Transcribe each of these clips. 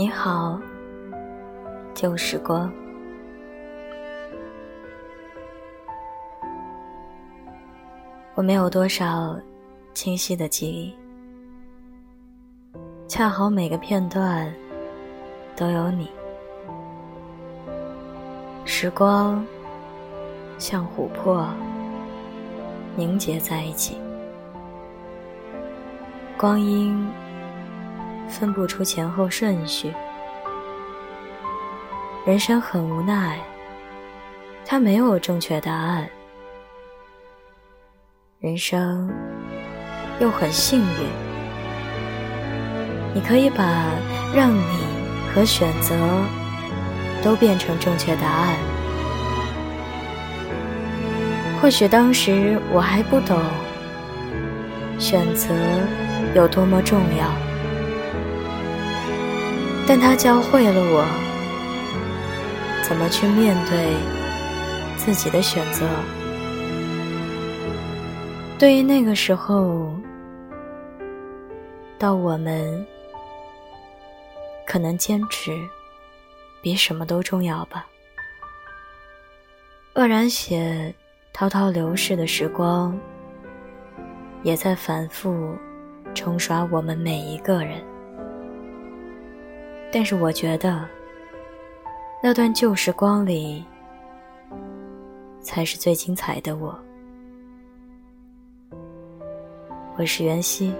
你好，旧时光。我没有多少清晰的记忆，恰好每个片段都有你。时光像琥珀凝结在一起，光阴分不出前后顺序。人生很无奈，它没有正确答案。人生又很幸运，你可以把让你和选择都变成正确答案。或许当时我还不懂选择有多么重要，但它教会了我怎么去面对自己的选择。对于那个时候，到我们可能坚持比什么都重要吧。愕然写滔滔流逝的时光，也在反复冲刷我们每一个人。但是我觉得，那段旧时光里，才是最精彩的我。我是袁熙，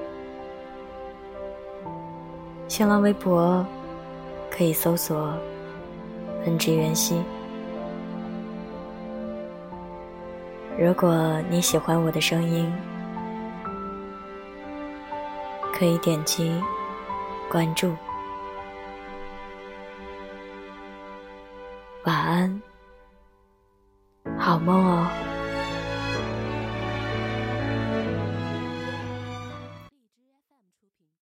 新浪微博可以搜索“文之袁熙”。如果你喜欢我的声音，可以点击关注。晚安，好梦哦。